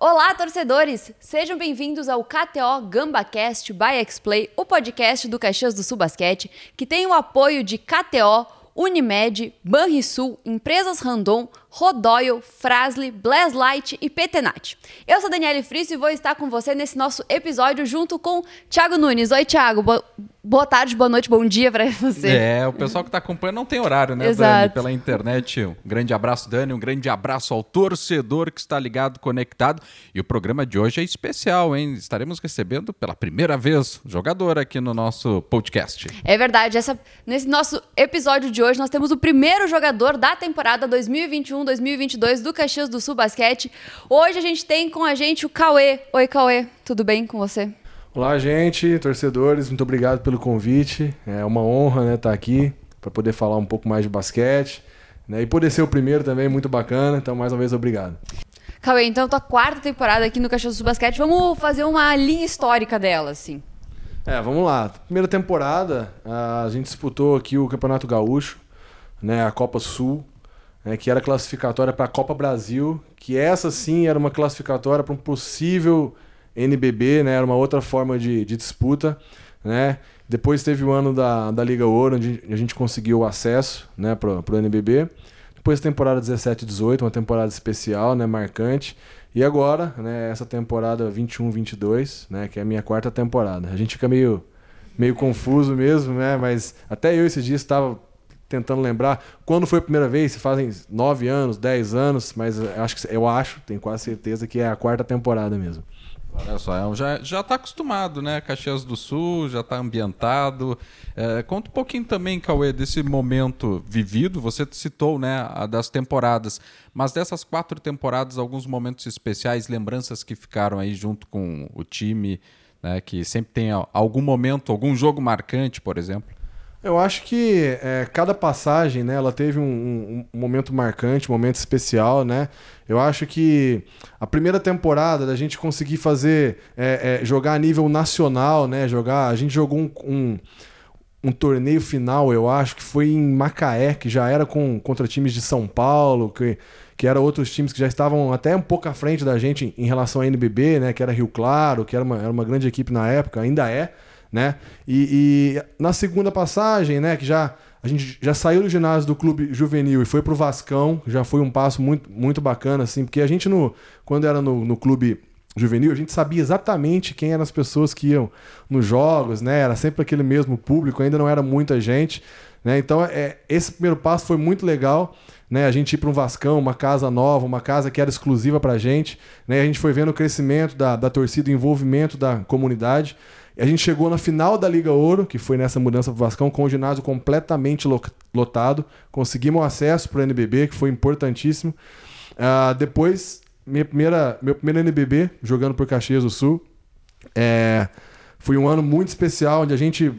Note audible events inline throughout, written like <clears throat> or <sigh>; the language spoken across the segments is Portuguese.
Olá, torcedores! Sejam bem-vindos ao KTO GambaCast by Xplay, o podcast do Caxias do Sul Basquete, que tem o apoio de KTO, Unimed, Banrisul, Empresas Randon, Rodoyle, Frasle, Blaslight e Petenat. Eu sou Daniele Frisso e vou estar com você nesse nosso episódio junto com Thiago Nunes. Oi, Thiago. Bo boa tarde, boa noite, bom dia para você. É, o pessoal que está acompanhando não tem horário, né, Exato. Dani? Pela internet. Um grande abraço, Dani. Um grande abraço ao torcedor que está ligado, conectado. E o programa de hoje é especial, hein? Estaremos recebendo pela primeira vez jogador aqui no nosso podcast. É verdade. Essa, nesse nosso episódio de hoje, nós temos o primeiro jogador da temporada 2021 2021-2022 do Caxias do Sul Basquete. Hoje a gente tem com a gente o Cauê. Oi, Cauê, tudo bem com você? Olá, gente, torcedores, muito obrigado pelo convite. É uma honra né, estar aqui para poder falar um pouco mais de basquete. Né, e poder ser o primeiro também, muito bacana. Então, mais uma vez, obrigado. Cauê, então tua quarta temporada aqui no Caxias do Basquete, vamos fazer uma linha histórica dela, assim. É, vamos lá. Primeira temporada, a gente disputou aqui o Campeonato Gaúcho, né, a Copa Sul né, que era classificatória para a Copa Brasil, que essa sim era uma classificatória para um possível NBB, né, era uma outra forma de, de disputa. Né? Depois teve o ano da, da Liga Ouro, onde a gente conseguiu acesso né, para o NBB. Depois temporada 17 18, uma temporada especial, né, marcante. E agora, né, essa temporada 21-22, né, que é a minha quarta temporada. A gente fica meio, meio confuso mesmo, né, mas até eu esses dias estava tentando lembrar quando foi a primeira vez, se fazem nove anos, dez anos, mas eu acho, eu acho, tenho quase certeza que é a quarta temporada mesmo. Olha só, é já já está acostumado, né? Caxias do Sul já está ambientado. É, conta um pouquinho também, Cauê, desse momento vivido. Você citou, né, a das temporadas, mas dessas quatro temporadas, alguns momentos especiais, lembranças que ficaram aí junto com o time, né? Que sempre tem algum momento, algum jogo marcante, por exemplo. Eu acho que é, cada passagem, né, ela teve um, um, um, momento marcante, um momento especial, né? Eu acho que a primeira temporada da gente conseguir fazer, é, é, jogar a nível nacional, né? Jogar, a gente jogou um, um, um, torneio final, eu acho que foi em Macaé, que já era com, contra times de São Paulo, que, que eram outros times que já estavam até um pouco à frente da gente em, em relação à NBB, né? Que era Rio Claro, que era uma, era uma grande equipe na época, ainda é né? E, e, na segunda passagem, né, que já a gente já saiu do ginásio do clube juvenil e foi pro Vascão, já foi um passo muito, muito bacana, assim, porque a gente, no, quando era no, no clube juvenil, a gente sabia exatamente quem eram as pessoas que iam nos jogos, né? Era sempre aquele mesmo público, ainda não era muita gente, né? Então, é, esse primeiro passo foi muito legal, né? A gente ir para um Vascão, uma casa nova, uma casa que era exclusiva para a gente, né? A gente foi vendo o crescimento da, da torcida, o envolvimento da comunidade. A gente chegou na final da Liga Ouro, que foi nessa mudança para o Vascão, com o ginásio completamente lotado. Conseguimos acesso para o NBB, que foi importantíssimo. Uh, depois, minha primeira, meu primeiro NBB, jogando por Caxias do Sul. É, foi um ano muito especial, onde a gente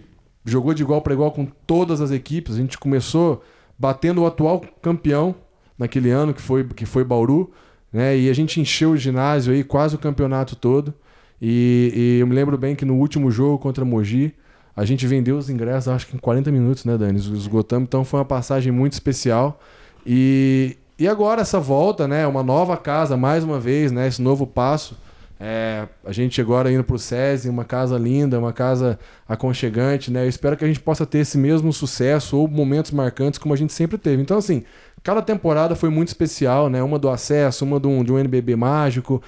jogou de igual para igual com todas as equipes. A gente começou batendo o atual campeão naquele ano, que foi, que foi Bauru. Né? E a gente encheu o ginásio aí quase o campeonato todo. E, e, eu me lembro bem que no último jogo contra Mogi, a gente vendeu os ingressos, acho que em 40 minutos, né, Dani? Esgotamos, então foi uma passagem muito especial. E, e agora essa volta, né? Uma nova casa, mais uma vez, né? Esse novo passo. É, a gente agora indo para o SESI, uma casa linda, uma casa aconchegante, né? Eu espero que a gente possa ter esse mesmo sucesso ou momentos marcantes como a gente sempre teve. Então, assim, cada temporada foi muito especial, né? Uma do acesso, uma de um, de um NBB mágico,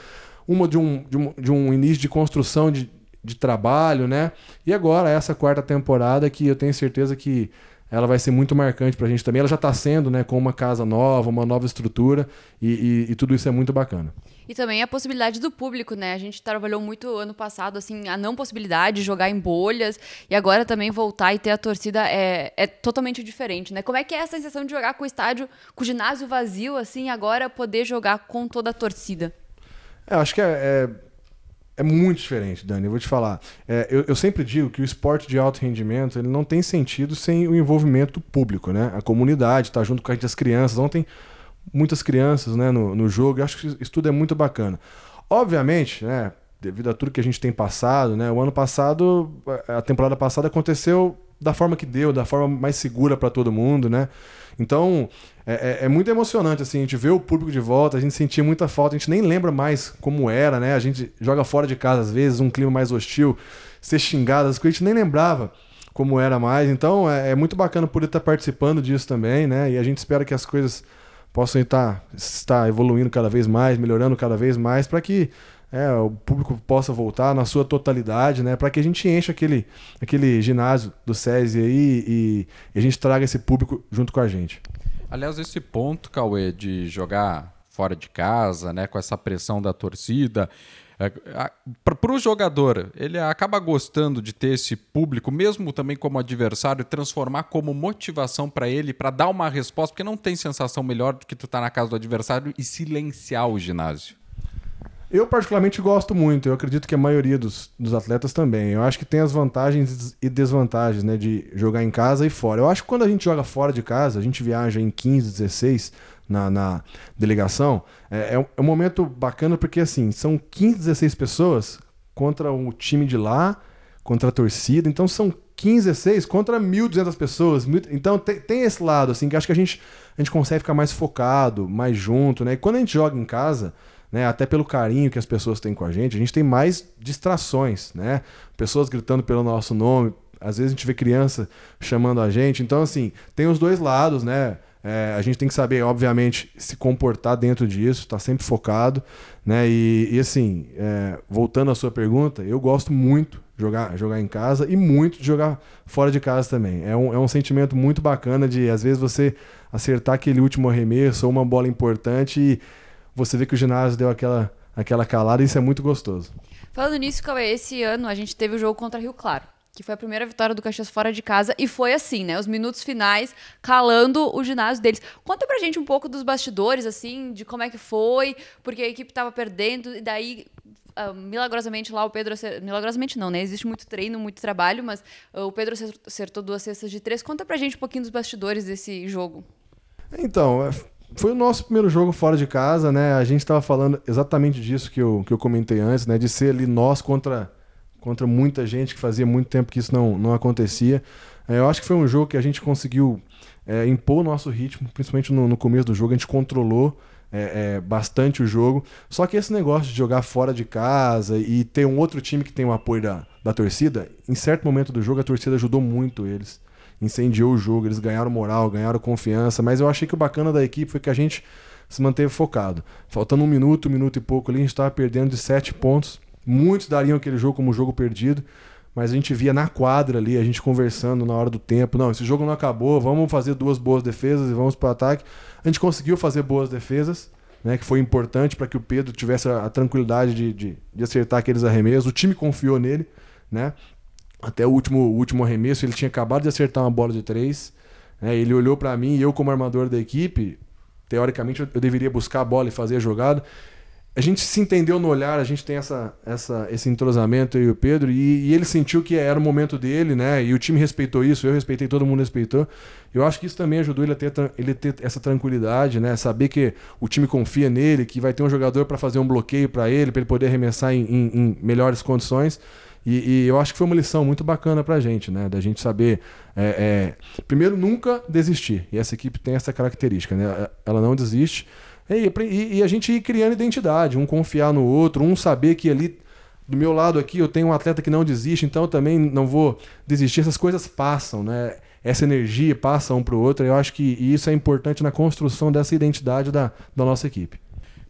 uma de um, de um, de um início de construção de, de trabalho, né? E agora essa quarta temporada que eu tenho certeza que ela vai ser muito marcante para a gente também. Ela já está sendo, né, com uma casa nova, uma nova estrutura e, e, e, tudo isso é muito bacana. E também a possibilidade do público, né? A gente trabalhou muito ano passado, assim, a não possibilidade de jogar em bolhas e agora também voltar e ter a torcida é, é totalmente diferente, né? Como é que é essa sensação de jogar com o estádio, com o ginásio vazio, assim, agora poder jogar com toda a torcida? É, acho que é, é, é, muito diferente, Dani. Eu vou te falar. É, eu, eu, sempre digo que o esporte de alto rendimento ele não tem sentido sem o envolvimento público, né? A comunidade está junto com as crianças. Ontem, muitas crianças né, no, no jogo. Eu acho que isso tudo é muito bacana. Obviamente, né? Devido a tudo que a gente tem passado, né? O ano passado, a temporada passada aconteceu da forma que deu, da forma mais segura para todo mundo, né? Então, é, é, é, muito emocionante, assim, a gente vê o público de volta, a gente sentia muita falta, a gente nem lembra mais como era, né? A gente joga fora de casa às vezes, um clima mais hostil, ser xingado, as coisas a gente nem lembrava como era mais. Então é, é muito bacana poder estar participando disso também, né? E a gente espera que as coisas possam estar, estar evoluindo cada vez mais, melhorando cada vez mais, para que é, o público possa voltar na sua totalidade, né? Para que a gente encha aquele, aquele ginásio do SESI aí e, e a gente traga esse público junto com a gente. Aliás, esse ponto, Cauê, de jogar fora de casa, né, com essa pressão da torcida, é, para o jogador, ele acaba gostando de ter esse público, mesmo também como adversário, transformar como motivação para ele, para dar uma resposta, porque não tem sensação melhor do que tu estar tá na casa do adversário e silenciar o ginásio. Eu particularmente gosto muito, eu acredito que a maioria dos, dos atletas também. Eu acho que tem as vantagens e desvantagens, né, de jogar em casa e fora. Eu acho que quando a gente joga fora de casa, a gente viaja em 15, 16 na, na delegação, é, é, um momento bacana porque, assim, são 15, 16 pessoas contra o time de lá, contra a torcida, então são 15, 16 contra 1.200 pessoas. Então tem, tem esse lado, assim, que acho que a gente, a gente consegue ficar mais focado, mais junto, né? E quando a gente joga em casa né? Até pelo carinho que as pessoas têm com a gente, a gente tem mais distrações, né? Pessoas gritando pelo nosso nome, às vezes a gente vê criança chamando a gente. Então, assim, tem os dois lados, né? É, a gente tem que saber, obviamente, se comportar dentro disso, tá sempre focado, né? E, e assim, é, voltando à sua pergunta, eu gosto muito de jogar, jogar em casa e muito de jogar fora de casa também. É um, é um sentimento muito bacana de, às vezes, você acertar aquele último arremesso ou uma bola importante e você vê que o ginásio deu aquela, aquela calada e isso é muito gostoso. Falando nisso, Cauê, esse ano a gente teve o jogo contra Rio Claro que foi a primeira vitória do Caxias fora de casa, e foi assim, né? Os minutos finais calando o ginásio deles. Conta pra gente um pouco dos bastidores, assim, de como é que foi, porque a equipe tava perdendo, e daí. Uh, milagrosamente lá o Pedro milagrosamente não, né? Existe muito treino, muito trabalho, mas uh, o Pedro acertou duas cestas de três. Conta pra gente um pouquinho dos bastidores desse jogo. Então, é, foi o nosso primeiro jogo fora de casa, né? A gente estava falando exatamente disso que eu, que eu comentei antes, né? De ser ali nós contra, contra muita gente, que fazia muito tempo que isso não, não acontecia. É, eu acho que foi um jogo que a gente conseguiu é, impor o nosso ritmo, principalmente no, no, começo do jogo, a gente controlou é, é, bastante o jogo. Só que esse negócio de jogar fora de casa e ter um outro time que tem o apoio da, da torcida, em certo momento do jogo a torcida ajudou muito eles incendiou o jogo, eles ganharam moral, ganharam confiança, mas eu achei que o bacana da equipe foi que a gente se manteve focado. Faltando um minuto, um minuto e pouco ali, a gente estava perdendo de sete pontos. Muitos dariam aquele jogo como jogo perdido, mas a gente via na quadra ali, a gente conversando na hora do tempo. Não, esse jogo não acabou, vamos fazer duas boas defesas e vamos para o ataque. A gente conseguiu fazer boas defesas, né, que foi importante para que o Pedro tivesse a, tranquilidade de, de, de, acertar aqueles arremessos. O time confiou nele, né? Até o último, o último arremesso, ele tinha acabado de acertar uma bola de três. Né? Ele olhou para mim e eu, como armador da equipe, teoricamente eu deveria buscar a bola e fazer a jogada. A gente se entendeu no olhar, a gente tem essa, essa, esse entrosamento eu e o Pedro, e, e, ele sentiu que era o momento dele, né? E o time respeitou isso, eu respeitei, todo mundo respeitou. Eu acho que isso também ajudou ele a ter, ele ter essa tranquilidade, né? Saber que o time confia nele, que vai ter um jogador para fazer um bloqueio para ele, para ele poder arremessar em, em, em melhores condições. E, e, eu acho que foi uma lição muito bacana pra gente, né? Da gente saber. É, é, primeiro, nunca desistir. E essa equipe tem essa característica, né? Ela não desiste. E, e, e, a gente ir criando identidade, um confiar no outro, um saber que ali. Do meu lado aqui eu tenho um atleta que não desiste, então eu também não vou desistir. Essas coisas passam, né? Essa energia passa um para o outro. Eu acho que isso é importante na construção dessa identidade da, da nossa equipe.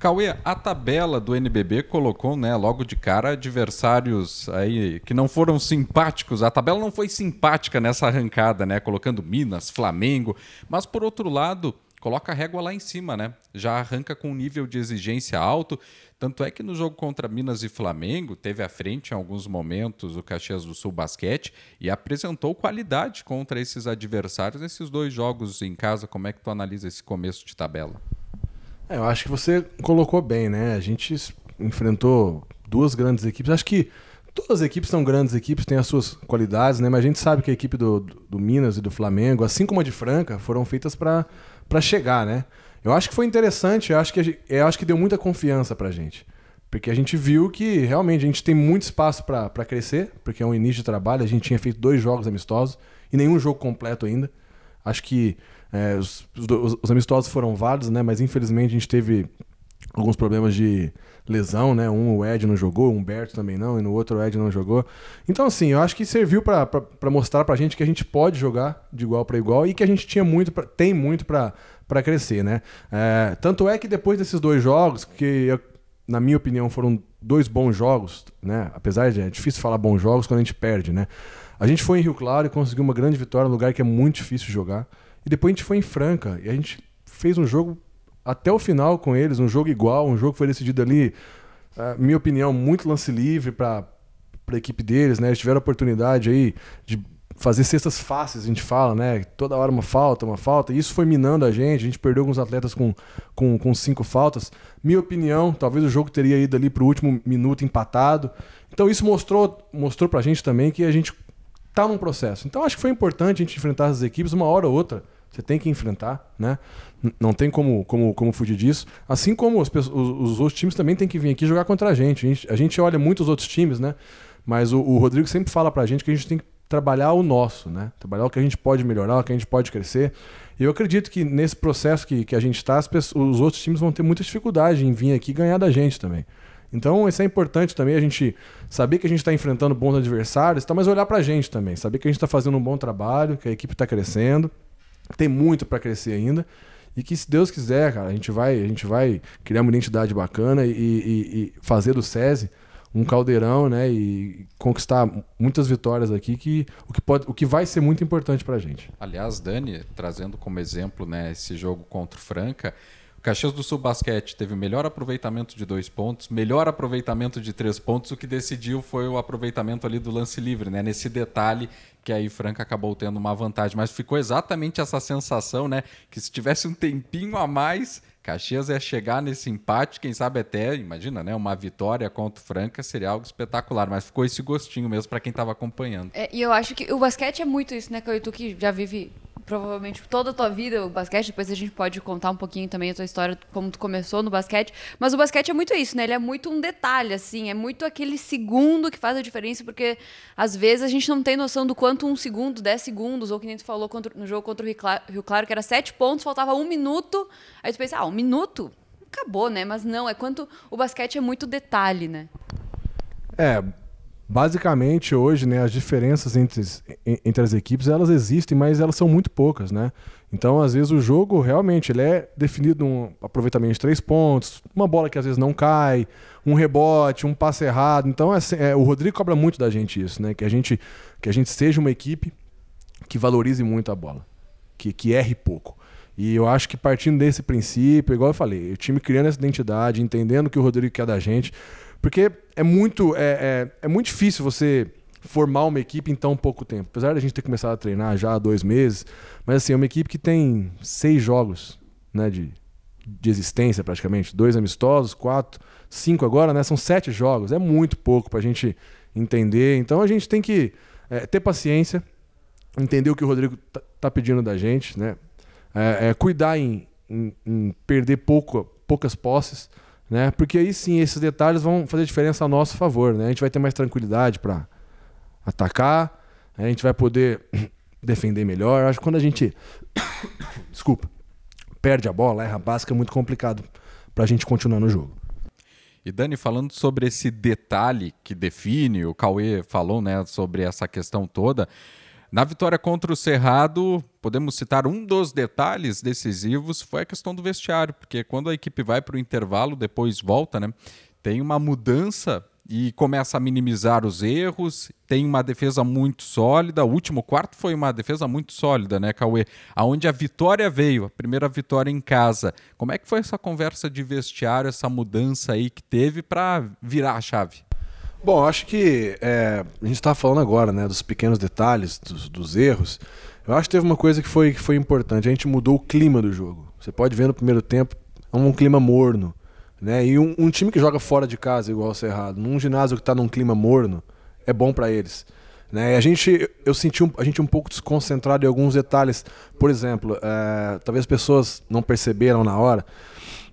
Cauê, a tabela do NBB colocou, né, logo de cara, adversários aí que não foram simpáticos. A tabela não foi simpática nessa arrancada, né, colocando Minas, Flamengo, mas por outro lado, coloca a régua lá em cima, né? Já arranca com um nível de exigência alto. Tanto é que no jogo contra Minas e Flamengo, teve à frente em alguns momentos o Caxias do Sul Basquete e apresentou qualidade contra esses adversários nesses dois jogos em casa. Como é que tu analisa esse começo de tabela? É, eu acho que você colocou bem, né? A gente enfrentou duas grandes equipes. Acho que todas as equipes são grandes equipes, têm as suas qualidades, né? Mas a gente sabe que a equipe do, do, Minas e do Flamengo, assim como a de Franca, foram feitas para chegar, né? Eu acho que foi interessante, eu acho que, eu acho que deu muita confiança pra gente. Porque a gente viu que realmente a gente tem muito espaço para crescer, porque é um início de trabalho. A gente tinha feito dois jogos amistosos e nenhum jogo completo ainda. Acho que É, os, os, os, amistosos foram válidos, né? Mas infelizmente a gente teve alguns problemas de lesão, né? Um o Ed não jogou, o Humberto também não, e no outro o Ed não jogou. Então, assim, eu acho que serviu para mostrar pra gente que a gente pode jogar de igual para igual e que a gente tinha muito pra, tem muito para crescer, né? É, tanto é que depois desses dois jogos, que na minha opinião foram dois bons jogos, né? Apesar de é difícil falar bons jogos quando a gente perde, né? A gente foi em Rio Claro e conseguiu uma grande vitória, num lugar que é muito difícil jogar. E depois a gente foi em Franca e a gente fez um jogo até o final com eles, um jogo igual, um jogo que foi decidido ali, uh, minha opinião, muito lance livre para a equipe deles, né? Eles tiveram a oportunidade aí de fazer cestas fáceis, a gente fala, né? Toda hora uma falta, uma falta. E isso foi minando a gente. A gente perdeu alguns atletas com, com, com cinco faltas. Minha opinião, talvez o jogo teria ido ali para o último minuto empatado. Então isso mostrou, mostrou para a gente também que a gente tá num processo. Então acho que foi importante a gente enfrentar as equipes uma hora ou outra. Você tem que enfrentar, né? Não tem como, como, como fugir disso. Assim como os, os, os outros times também têm que vir aqui jogar contra a gente. A gente, a gente olha muito os outros times, né? Mas o, o, Rodrigo sempre fala pra gente que a gente tem que trabalhar o nosso, né? Trabalhar o que a gente pode melhorar, o que a gente pode crescer. E eu acredito que nesse processo que, que a gente está, os outros times vão ter muita dificuldade em vir aqui ganhar da gente também. Então, isso é importante também, a gente saber que a gente está enfrentando bons adversários, tá, mas olhar para a gente também, saber que a gente está fazendo um bom trabalho, que a equipe está crescendo tem muito para crescer ainda. E que se Deus quiser, cara, a gente vai, a gente vai criar uma identidade bacana e, e, e fazer do SESI um caldeirão, né? E conquistar muitas vitórias aqui, que, o, que pode, o que vai ser muito importante pra gente. Aliás, Dani, trazendo como exemplo né, esse jogo contra o Franca, o Caxias do Sul Basquete teve melhor aproveitamento de dois pontos, melhor aproveitamento de três pontos. O que decidiu foi o aproveitamento ali do lance livre, né? Nesse detalhe que aí Franca acabou tendo uma vantagem. Mas ficou exatamente essa sensação, né? Que se tivesse um tempinho a mais, Caxias ia chegar nesse empate, quem sabe até, imagina, né? Uma vitória contra o Franca seria algo espetacular, mas ficou esse gostinho mesmo para quem estava acompanhando. É, e eu acho que o basquete é muito isso, né, Tu que já vive provavelmente toda a tua vida o basquete, depois a gente pode contar um pouquinho também a tua história, como tu começou no basquete, mas o basquete é muito isso, né? Ele é muito um detalhe, assim, é muito aquele segundo que faz a diferença, porque às vezes a gente não tem noção do quanto um segundo, dez segundos, ou que nem tu falou contra, no jogo contra o Rio Claro, Rio claro, que era sete pontos, faltava um minuto, aí tu pensa, ah, um minuto? Acabou, né? Mas não, é quanto o basquete é muito detalhe, né? É, basicamente hoje, né, as diferenças entre, entre as equipes elas existem, mas elas são muito poucas, né? Então, às vezes o jogo realmente ele é definido um aproveitamento de três pontos, uma bola que às vezes não cai, um rebote, um passe errado. Então, assim, é, o Rodrigo cobra muito da gente isso, né? Que a gente que a gente seja uma equipe que valorize muito a bola, que que erre pouco. E eu acho que partindo desse princípio, igual eu falei, o time criando essa identidade, entendendo que o Rodrigo quer da gente, porque é muito, é, é, é, muito difícil você formar uma equipe em tão pouco tempo. Apesar da gente ter começado a treinar já há dois meses, mas assim, é uma equipe que tem seis jogos né, de, de existência praticamente. Dois amistosos, quatro, cinco agora, né? São sete jogos. É muito pouco para a gente entender. Então a gente tem que é, ter paciência, entender o que o Rodrigo tá, tá pedindo da gente, né? É, é, cuidar em, em, em perder pouco, poucas posses né? Porque aí sim, esses detalhes vão fazer diferença a nosso favor, né? A gente vai ter mais tranquilidade para atacar, né? a gente vai poder <coughs> defender melhor. Acho que quando a gente <coughs> desculpa, perde a bola, erra a básica, é muito complicado para a gente continuar no jogo. E Dani, falando sobre esse detalhe que define, o Cauê falou, né, sobre essa questão toda. Na vitória contra o Cerrado, podemos citar um dos detalhes decisivos foi a questão do vestiário, porque quando a equipe vai para o intervalo, depois volta, né? Tem uma mudança e começa a minimizar os erros, tem uma defesa muito sólida. O último quarto foi uma defesa muito sólida, né, Cauê? Aonde a vitória veio, a primeira vitória em casa. Como é que foi essa conversa de vestiário, essa mudança aí que teve para virar a chave? Bom, acho que é, a gente está falando agora né, dos pequenos detalhes, dos, dos, erros. Eu acho que teve uma coisa que foi, que foi importante. A gente mudou o clima do jogo. Você pode ver no primeiro tempo, é um clima morno. Né? E um, um time que joga fora de casa, igual o Cerrado, num ginásio que está num clima morno, é bom para eles. Né? A gente, eu senti um, a gente um pouco desconcentrado em alguns detalhes. Por exemplo, é, talvez as pessoas não perceberam na hora,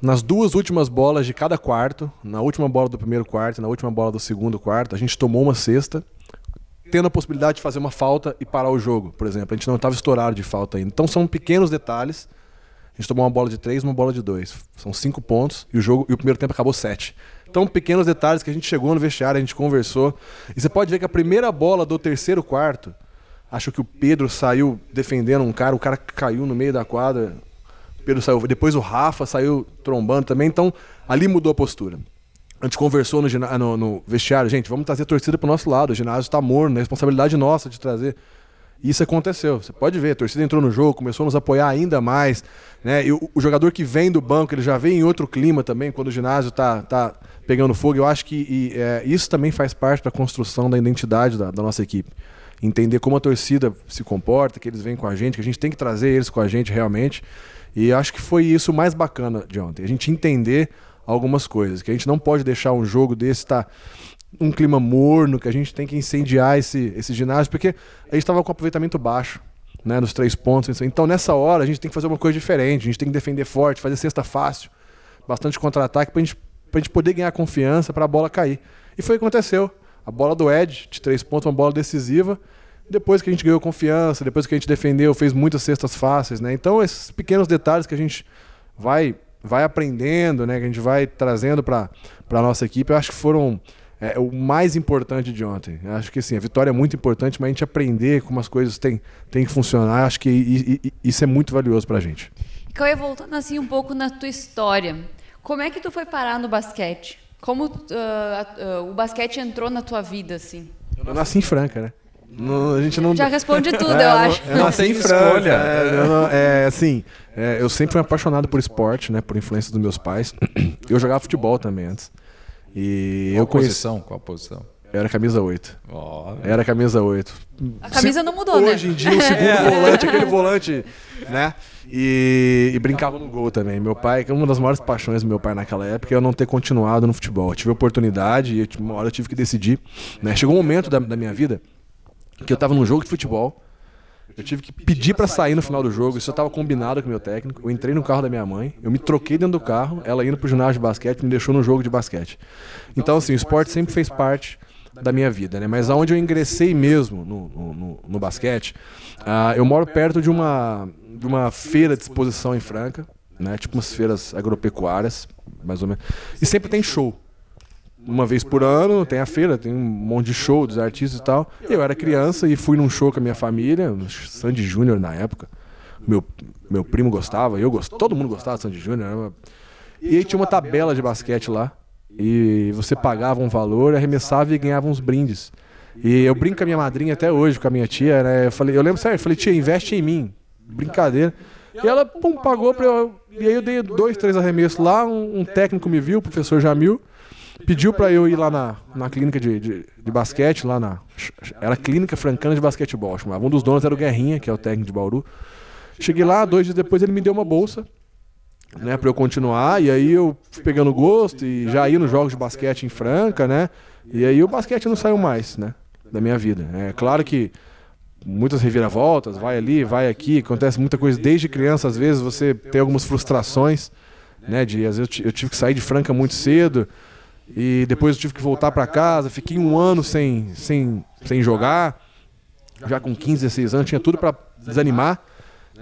nas duas últimas bolas de cada quarto, na última bola do primeiro quarto e na última bola do segundo quarto, a gente tomou uma cesta tendo a possibilidade de fazer uma falta e parar o jogo, por exemplo. A gente não estava estourado de falta ainda. Então são pequenos detalhes. A gente tomou uma bola de três, uma bola de dois. São cinco pontos e o jogo e o primeiro tempo acabou sete. Então pequenos detalhes que a gente chegou no vestiário, a gente conversou. E você pode ver que a primeira bola do terceiro quarto, acho que o Pedro saiu defendendo um cara, o cara caiu no meio da quadra. Pedro saiu, depois o Rafa saiu trombando também. Então ali mudou a postura. A gente conversou no, no, no vestiário, gente, vamos trazer a torcida para o nosso lado. O ginásio está morno, é responsabilidade nossa de trazer. Isso aconteceu. Você pode ver, a torcida entrou no jogo, começou a nos apoiar ainda mais. Né? E o, o jogador que vem do banco, ele já vem em outro clima também, quando o ginásio está tá pegando fogo. Eu acho que e, é, isso também faz parte da construção da identidade da, da, nossa equipe. Entender como a torcida se comporta, que eles vêm com a gente, que a gente tem que trazer eles com a gente realmente. E acho que foi isso mais bacana de ontem. A gente entender algumas coisas. Que a gente não pode deixar um jogo desse estar tá um clima morno, que a gente tem que incendiar esse, esse ginásio, porque a gente estava com aproveitamento baixo. Né, nos três pontos. Então, nessa hora, a gente tem que fazer uma coisa diferente. A gente tem que defender forte, fazer cesta fácil, bastante contra-ataque, para a gente, gente poder ganhar confiança para a bola cair. E foi o que aconteceu. A bola do Ed, de três pontos, uma bola decisiva. Depois que a gente ganhou confiança, depois que a gente defendeu, fez muitas cestas fáceis. Né? Então, esses pequenos detalhes que a gente vai vai aprendendo, né, que a gente vai trazendo para a nossa equipe, eu acho que foram é, o mais importante de ontem. Eu acho que sim, a vitória é muito importante, mas a gente aprender como as coisas têm, têm que funcionar, acho que i, i, isso é muito valioso para a gente. Cauê, voltando assim um pouco na tua história, como é que tu foi parar no basquete? Como uh, uh, o basquete entrou na tua vida, assim? Eu nasci em Franca, né? Não, a gente não... Já responde tudo, é, eu acho. Eu nasci em Franca. É, não, é, assim, é, eu sempre fui apaixonado por esporte, né? Por influência dos meus pais. <clears throat> Eu jogava futebol também antes. E Qual eu conheci... posição? Qual posição? Eu era camisa 8. Oh, era camisa 8. A camisa não mudou, Hoje né? Hoje em dia, o segundo <laughs> volante, aquele volante, né? E, e, brincava no gol também. Meu pai, que é uma das maiores paixões do meu pai naquela época, é eu não ter continuado no futebol. Eu tive oportunidade e uma hora eu tive que decidir. Né? Chegou um momento da, da minha vida que eu estava num jogo de futebol. Eu tive que pedir para sair no final do jogo. Isso eu estava combinado com o meu técnico. Eu entrei no carro da minha mãe, eu me troquei dentro do carro, ela indo pro ginásio de basquete, me deixou no jogo de basquete. Então, assim, o esporte sempre fez parte da minha vida, né? Mas aonde eu ingressei mesmo no, no, no basquete, uh, eu moro perto de uma, de uma feira de exposição em Franca, né? Tipo umas feiras agropecuárias, mais ou menos. E sempre tem show uma vez por ano, tem a feira, tem um monte de show dos artistas e tal. Eu era criança e fui num show com a minha família, Sandy Júnior na época. Meu, meu primo gostava, eu gostava, todo mundo gostava de Sandy Júnior. E aí tinha uma tabela de basquete lá. E você pagava um valor, arremessava e ganhava uns brindes. E eu brinco com a minha madrinha até hoje, com a minha tia, né? Eu, falei, eu lembro sério, eu falei, tia, investe em mim. Brincadeira. E ela, pum, pagou pra eu. E aí eu dei dois, três arremessos lá, um, um técnico me viu, o professor Jamil pediu para eu ir lá na, na clínica de, de, de, basquete, lá na. Era Clínica Francana de Basquetebol, chamava. Um dos donos era o Guerrinha, que é o técnico de Bauru. Cheguei lá, dois dias depois ele me deu uma bolsa, né, para eu continuar. E aí eu fui pegando gosto e já ia nos jogos de basquete em Franca, né? E aí o basquete não saiu mais, né? Da minha vida. É claro que muitas reviravoltas, vai ali, vai aqui, acontece muita coisa desde criança, às vezes você tem algumas frustrações, né? De às vezes eu tive que sair de Franca muito cedo. E depois eu tive que voltar para casa, fiquei um ano sem, sem, sem jogar, já com 15, 16 anos, tinha tudo para desanimar,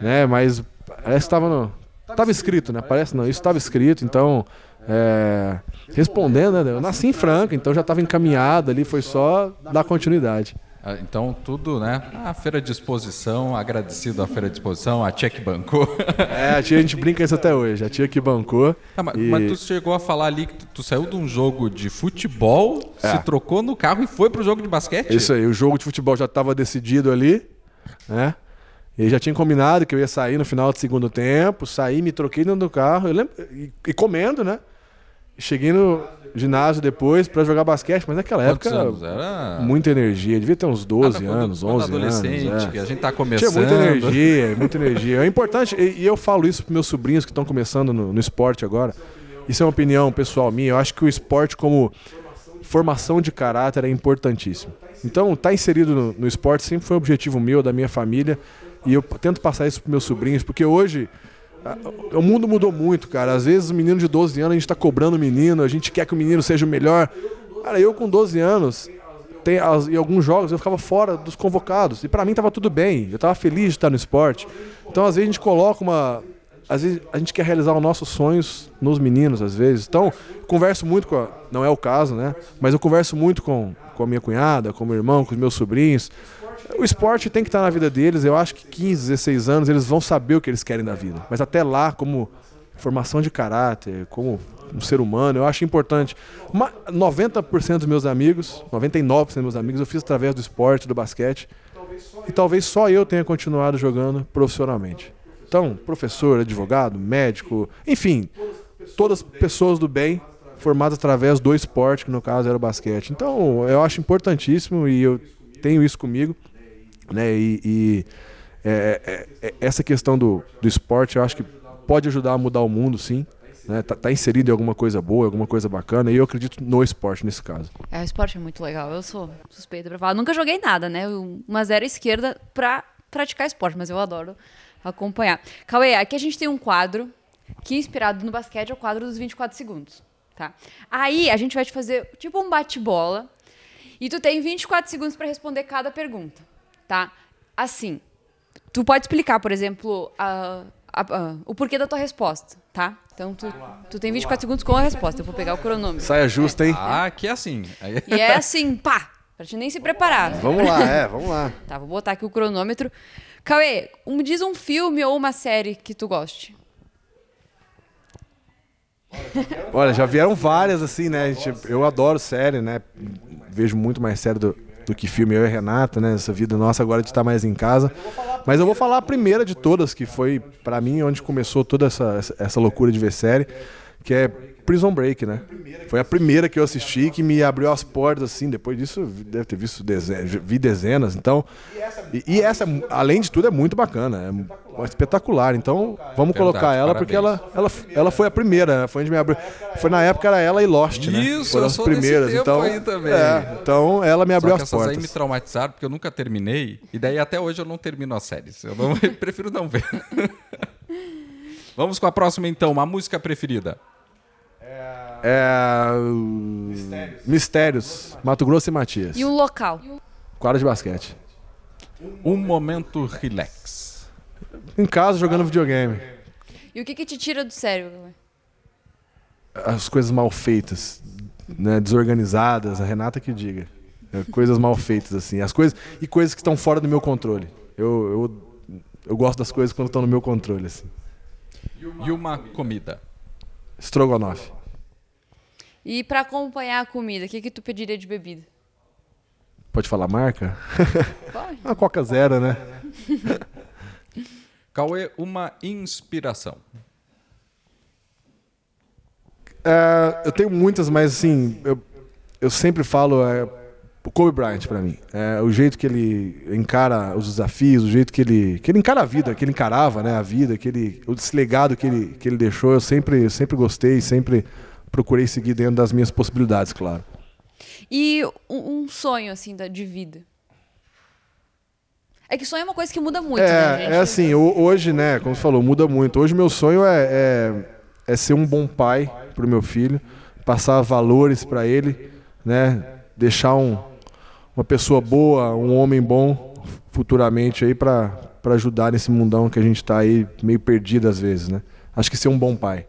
né? Mas parece que estava no, estava escrito, né? Parece não, isso estava escrito, então é, respondendo, né? Eu nasci em Franca, então já estava encaminhado ali, foi só dar continuidade. Ah, então, tudo, né? A feira de exposição, agradecido à feira de exposição, a tia que bancou. <laughs> É, a tia, a gente brinca isso até hoje, a tia que bancou. Ah, mas, e... mas, tu chegou a falar ali que tu, tu saiu de um jogo de futebol, é. se trocou no carro e foi pro jogo de basquete? Isso aí, o jogo de futebol já estava decidido ali, né? E já tinha combinado que eu ia sair no final do segundo tempo, saí, me troquei dentro do carro, eu lembro, e, e comendo, né? Cheguei no ginásio depois para jogar basquete, mas naquela Quantos época anos? Era... muita energia, devia ter uns 12 ah, anos, quando 11 adolescente, anos. É. Que a gente tá começando. Tinha muita energia, muita energia. É importante, e, e eu falo isso para meus sobrinhos que estão começando no, no esporte agora. Isso é uma opinião pessoal minha. Eu acho que o esporte como formação de caráter é importantíssimo. Então, estar tá inserido no, no esporte sempre foi um objetivo meu, da minha família, e eu tento passar isso para meus sobrinhos, porque hoje o mundo mudou muito, cara. Às vezes menino de 12 anos, a gente tá cobrando o menino, a gente quer que o menino seja o melhor. Cara, eu com 12 anos, tem, em alguns jogos eu ficava fora dos convocados. E para mim tava tudo bem. Eu tava feliz de estar no esporte. Então, às vezes, a gente coloca uma. Às vezes a gente quer realizar os nossos sonhos nos meninos, às vezes. Então, converso muito com a. Não é o caso, né? Mas eu converso muito com, com a minha cunhada, com o meu irmão, com os meus sobrinhos. O esporte tem que estar na vida deles. Eu acho que 15, 16 anos eles vão saber o que eles querem da vida. Mas até lá, como formação de caráter, como um ser humano, eu acho importante. Uma, 90% dos meus amigos, 99% dos meus amigos, eu fiz através do esporte, do basquete. E talvez só eu tenha continuado jogando profissionalmente. Então, professor, advogado, médico, enfim, todas pessoas do bem formadas através do esporte, que no caso era o basquete. Então, eu acho importantíssimo e eu tenho isso comigo, né? E, e é, é, é, essa questão do, do esporte, eu acho que pode ajudar a mudar o mundo, sim. Né? Tá, tá, inserido em alguma coisa boa, alguma coisa bacana, e eu acredito no esporte nesse caso. É, o esporte é muito legal. Eu sou suspeita pra falar. Nunca joguei nada, né? Uma zero esquerda pra praticar esporte, mas eu adoro acompanhar. Cauê, aqui a gente tem um quadro que, inspirado no basquete, é o quadro dos 24 segundos. Tá? Aí a gente vai te fazer tipo um bate-bola e tu tem 24 segundos para responder cada pergunta, tá? Assim, tu pode explicar, por exemplo, a, a, a, o porquê da tua resposta, tá? Então tu, tu tem 24 segundos com a resposta. Eu vou pegar o cronômetro. Saia justa, hein? Ah, aqui é assim. E é assim, pá! Pra te nem se preparar. Vamos lá, é, vamos lá. Tá, vou botar aqui o cronômetro. Cauê, um, diz um filme ou uma série que tu goste. Olha, já vieram várias assim, né? Gente, eu adoro série, né? Vejo muito mais série do, do que filme, eu e Renata, né? Essa vida nossa agora de estar mais em casa. Mas eu vou falar a primeira de todas, que foi, para mim, onde começou toda essa, essa loucura de ver série, que é Prison Break, né? Foi a primeira que eu assisti que me abriu as portas, assim. Depois disso, deve ter visto dezenas, vi dezenas. Então, e, e, essa, além de tudo, é muito bacana. É espetacular. Então, vamos colocar ela porque ela, ela, ela foi a primeira. Né? Foi onde me abriu. Foi na época era ela e Lost, né? Isso, Foram as primeiras. então. É, então, ela me abriu as portas. aí me traumatizaram porque eu nunca terminei e daí até hoje eu não termino as séries. Eu não, <laughs> prefiro não ver. <laughs> Vamos com a próxima então, uma música preferida. É... Mistérios. Mistérios. Mato Grosso e Matias. E um local. Quadra de basquete. Um momento relax. Em casa, jogando videogame. E o que, que te tira do sério? As coisas mal feitas, né? desorganizadas, a Renata que diga. É, coisas mal feitas, assim. As coisas, e coisas que estão fora do meu controle. Eu, eu, eu gosto das coisas quando estão no meu controle, assim. E uma comida? Strogonoff. E para acompanhar a comida, o que, que tu pediria de bebida? Pode falar marca? <laughs> Pode. Uma Coca Zero, né? <laughs> Cauê, uma inspiração. É, eu tenho muitas, mas assim, eu, eu sempre falo é, o Kobe Bryant para mim. É, o jeito que ele encara os desafios, o jeito que ele, que ele encara a vida, que ele encarava né, a vida, que ele, esse legado que ele, que ele deixou, eu sempre, eu sempre gostei, sempre procurei seguir dentro das minhas possibilidades, claro. E um, sonho, assim, de vida? É que sonho é uma coisa que muda muito, é, né, gente? É assim, hoje, né, como você falou, muda muito. Hoje meu sonho é, é, é ser um bom pai para o meu filho, passar valores para ele, né, deixar um, uma pessoa boa, um homem bom futuramente aí para ajudar nesse mundão que a gente está aí meio perdido às vezes, né? Acho que ser um bom pai.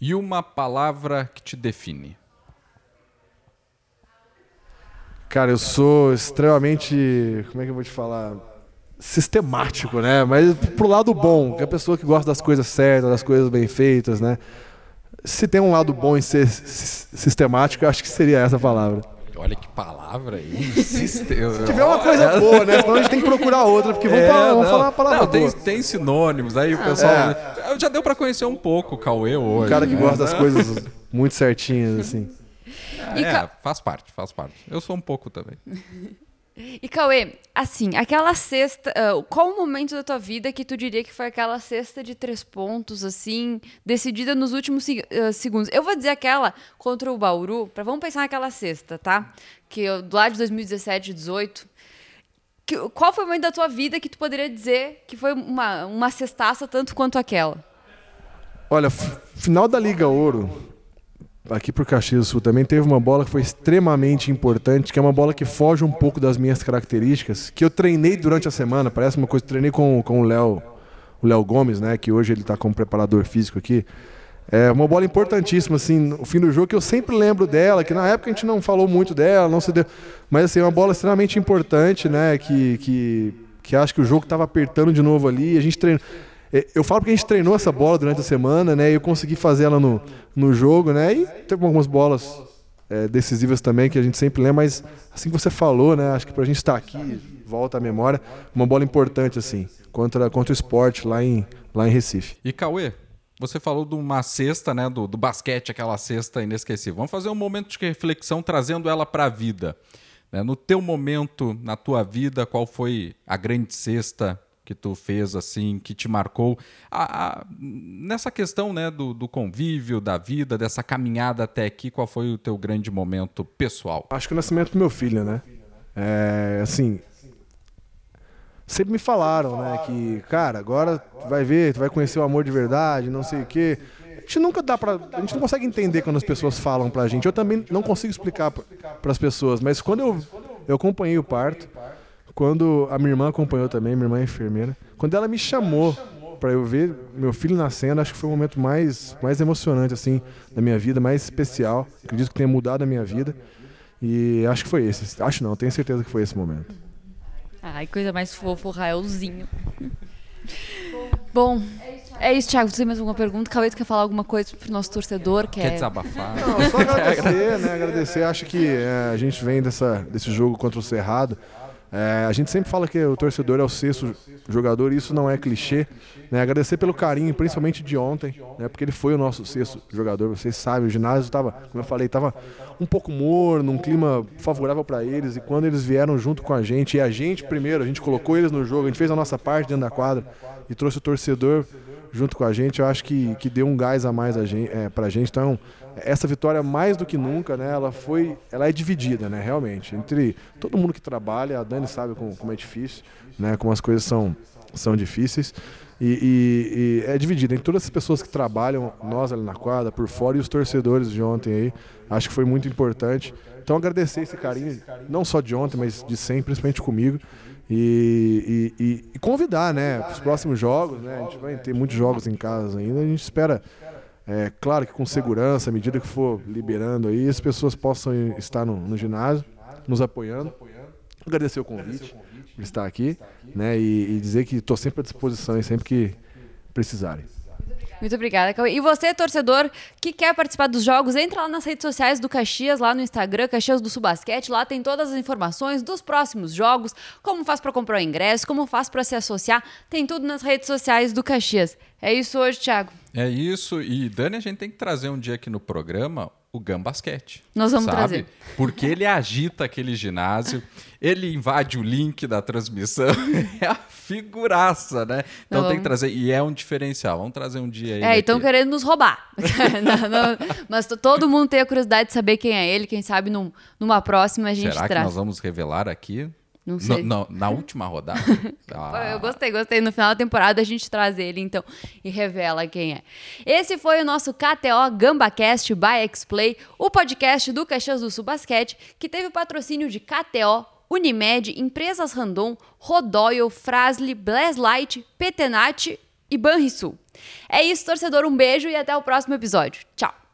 E uma palavra que te define? Cara, eu sou extremamente. Como é que eu vou te falar? Sistemático, né? Mas pro lado bom, que é a pessoa que gosta das coisas certas, das coisas bem feitas, né? Se tem um lado bom em ser sistemático, eu acho que seria essa palavra. Olha que palavra aí. Se tiver uma coisa boa, né? Senão a gente tem que procurar outra, porque vamos, é, falar, vamos falar uma palavra não, boa. Tem, tem sinônimos, aí o pessoal. É. Já deu para conhecer um pouco o Cauê hoje. Um cara que né? gosta das coisas muito certinhas, assim. É, é, faz parte, faz parte. Eu sou um pouco também. <laughs> E Cauê, assim, aquela cesta. Uh, qual o momento da tua vida que tu diria que foi aquela cesta de três pontos, assim, decidida nos últimos uh, segundos? Eu vou dizer aquela contra o Bauru, para vamos pensar naquela cesta, tá? Que lá de 2017, 18. Que, qual foi o momento da tua vida que tu poderia dizer que foi uma, uma cestaça tanto quanto aquela? Olha, final da Liga Ouro, aqui pro Caxias do Sul também teve uma bola que foi extremamente importante, que é uma bola que foge um pouco das minhas características, que eu treinei durante a semana, parece uma coisa, treinei com, com o Léo o Léo Gomes, né, que hoje ele está como preparador físico aqui. É uma bola importantíssima, assim, no fim do jogo, que eu sempre lembro dela, que na época a gente não falou muito dela, não se deu. Mas assim, é uma bola extremamente importante, né? Que, que, que acho que o jogo estava apertando de novo ali. A gente treinou. É, eu falo porque a gente treinou essa bola durante a semana, né? E eu consegui fazer ela no, no jogo, né? E teve algumas bolas é, decisivas também que a gente sempre lembra, mas assim que você falou, né? Acho que pra gente estar tá aqui, volta à memória, uma bola importante, assim, contra, contra o esporte lá em, lá em Recife. E Cauê, você falou de uma cesta, né? Do, do basquete, aquela cesta inesquecível. Vamos fazer um momento de reflexão trazendo ela para a vida. Né? No teu momento, na tua vida, qual foi a grande cesta que tu fez assim, que te marcou a, a, nessa questão né, do, do, convívio, da vida, dessa caminhada até aqui, qual foi o teu grande momento pessoal? Acho que o nascimento do meu filho, né? É, assim, sempre me falaram, né, que, cara, agora tu vai ver, tu vai conhecer o amor de verdade, não sei o quê. A gente nunca dá pra. A gente não consegue entender quando as pessoas falam pra gente. Eu também não consigo explicar para as pessoas, mas quando eu, eu acompanhei o parto, quando a minha irmã acompanhou também, minha irmã é enfermeira, quando ela me chamou para eu ver meu filho nascendo, acho que foi o momento mais, mais emocionante assim da minha vida, mais especial. Acredito que tenha mudado a minha vida. E acho que foi esse. Acho não, tenho certeza que foi esse momento. Ai, coisa mais fofa, o Raelzinho. Bom, é isso, Thiago. Você tem mais alguma pergunta? Cauê, tu quer falar alguma coisa pro nosso torcedor? Quer, quer desabafar? Não, só agradecer, né? Agradecer. Acho que é, a gente vem dessa, desse jogo contra o Cerrado. É, a gente sempre fala que o torcedor é o sexto jogador, isso não é clichê. Né? Agradecer pelo carinho, principalmente de ontem, né? porque ele foi o nosso sexto jogador. Vocês sabem, o ginásio estava, como eu falei, estava um pouco morno, um clima favorável para eles. E quando eles vieram junto com a gente, e a gente primeiro, a gente colocou eles no jogo, a gente fez a nossa parte dentro da quadra e trouxe o torcedor junto com a gente, eu acho que, que deu um gás a mais a gente, é, pra gente. Então, essa vitória, mais do que nunca, né, ela foi. Ela é dividida, né, realmente. Entre todo mundo que trabalha, a Dani sabe como, como é difícil, né, como as coisas são, são difíceis. E, e, e, é dividida entre todas as pessoas que trabalham, nós ali na quadra, por fora, e os torcedores de ontem aí. Acho que foi muito importante. Então agradecer esse carinho, não só de ontem, mas de sempre, principalmente comigo. E, e, e, convidar, né, para os próximos jogos, né, a gente vai ter muitos jogos em casa ainda, a gente espera, é, claro que com segurança, à medida que for liberando aí, as pessoas possam estar no, no ginásio, nos apoiando. Agradecer o convite por estar aqui, né, e, e dizer que estou sempre à disposição e sempre que precisarem. Muito obrigada, Cauê. E você, torcedor, que quer participar dos jogos, entra lá nas redes sociais do Caxias, lá no Instagram, Caxias do Subasquete. Lá tem todas as informações dos próximos jogos, como faz para comprar o ingresso, como faz para se associar. Tem tudo nas redes sociais do Caxias. É isso hoje, Thiago. É isso. E, Dani, a gente tem que trazer um dia aqui no programa o Gambasquete. Nós vamos sabe? trazer. Porque ele agita aquele ginásio, ele invade o link da transmissão, <laughs> é a figuraça, né? Então tem que trazer, e é um diferencial. Vamos trazer um dia aí. É, e estão querendo nos roubar. <laughs> não, não, mas todo mundo tem a curiosidade de saber quem é ele, quem sabe num, numa próxima a gente Será traz. que nós vamos revelar aqui? Não sei. No, no, na última rodada. <laughs> Ah. Eu gostei, gostei. No final da temporada a gente traz ele, então, e revela quem é. Esse foi o nosso KTO GambaCast by Xplay, o podcast do Caxias do Sul Basquete, que teve o patrocínio de KTO, Unimed, Empresas Randon, Rodoyle, Frasli, Blazlight, Petenat e Banrisul. É isso, torcedor. Um beijo e até o próximo episódio. Tchau!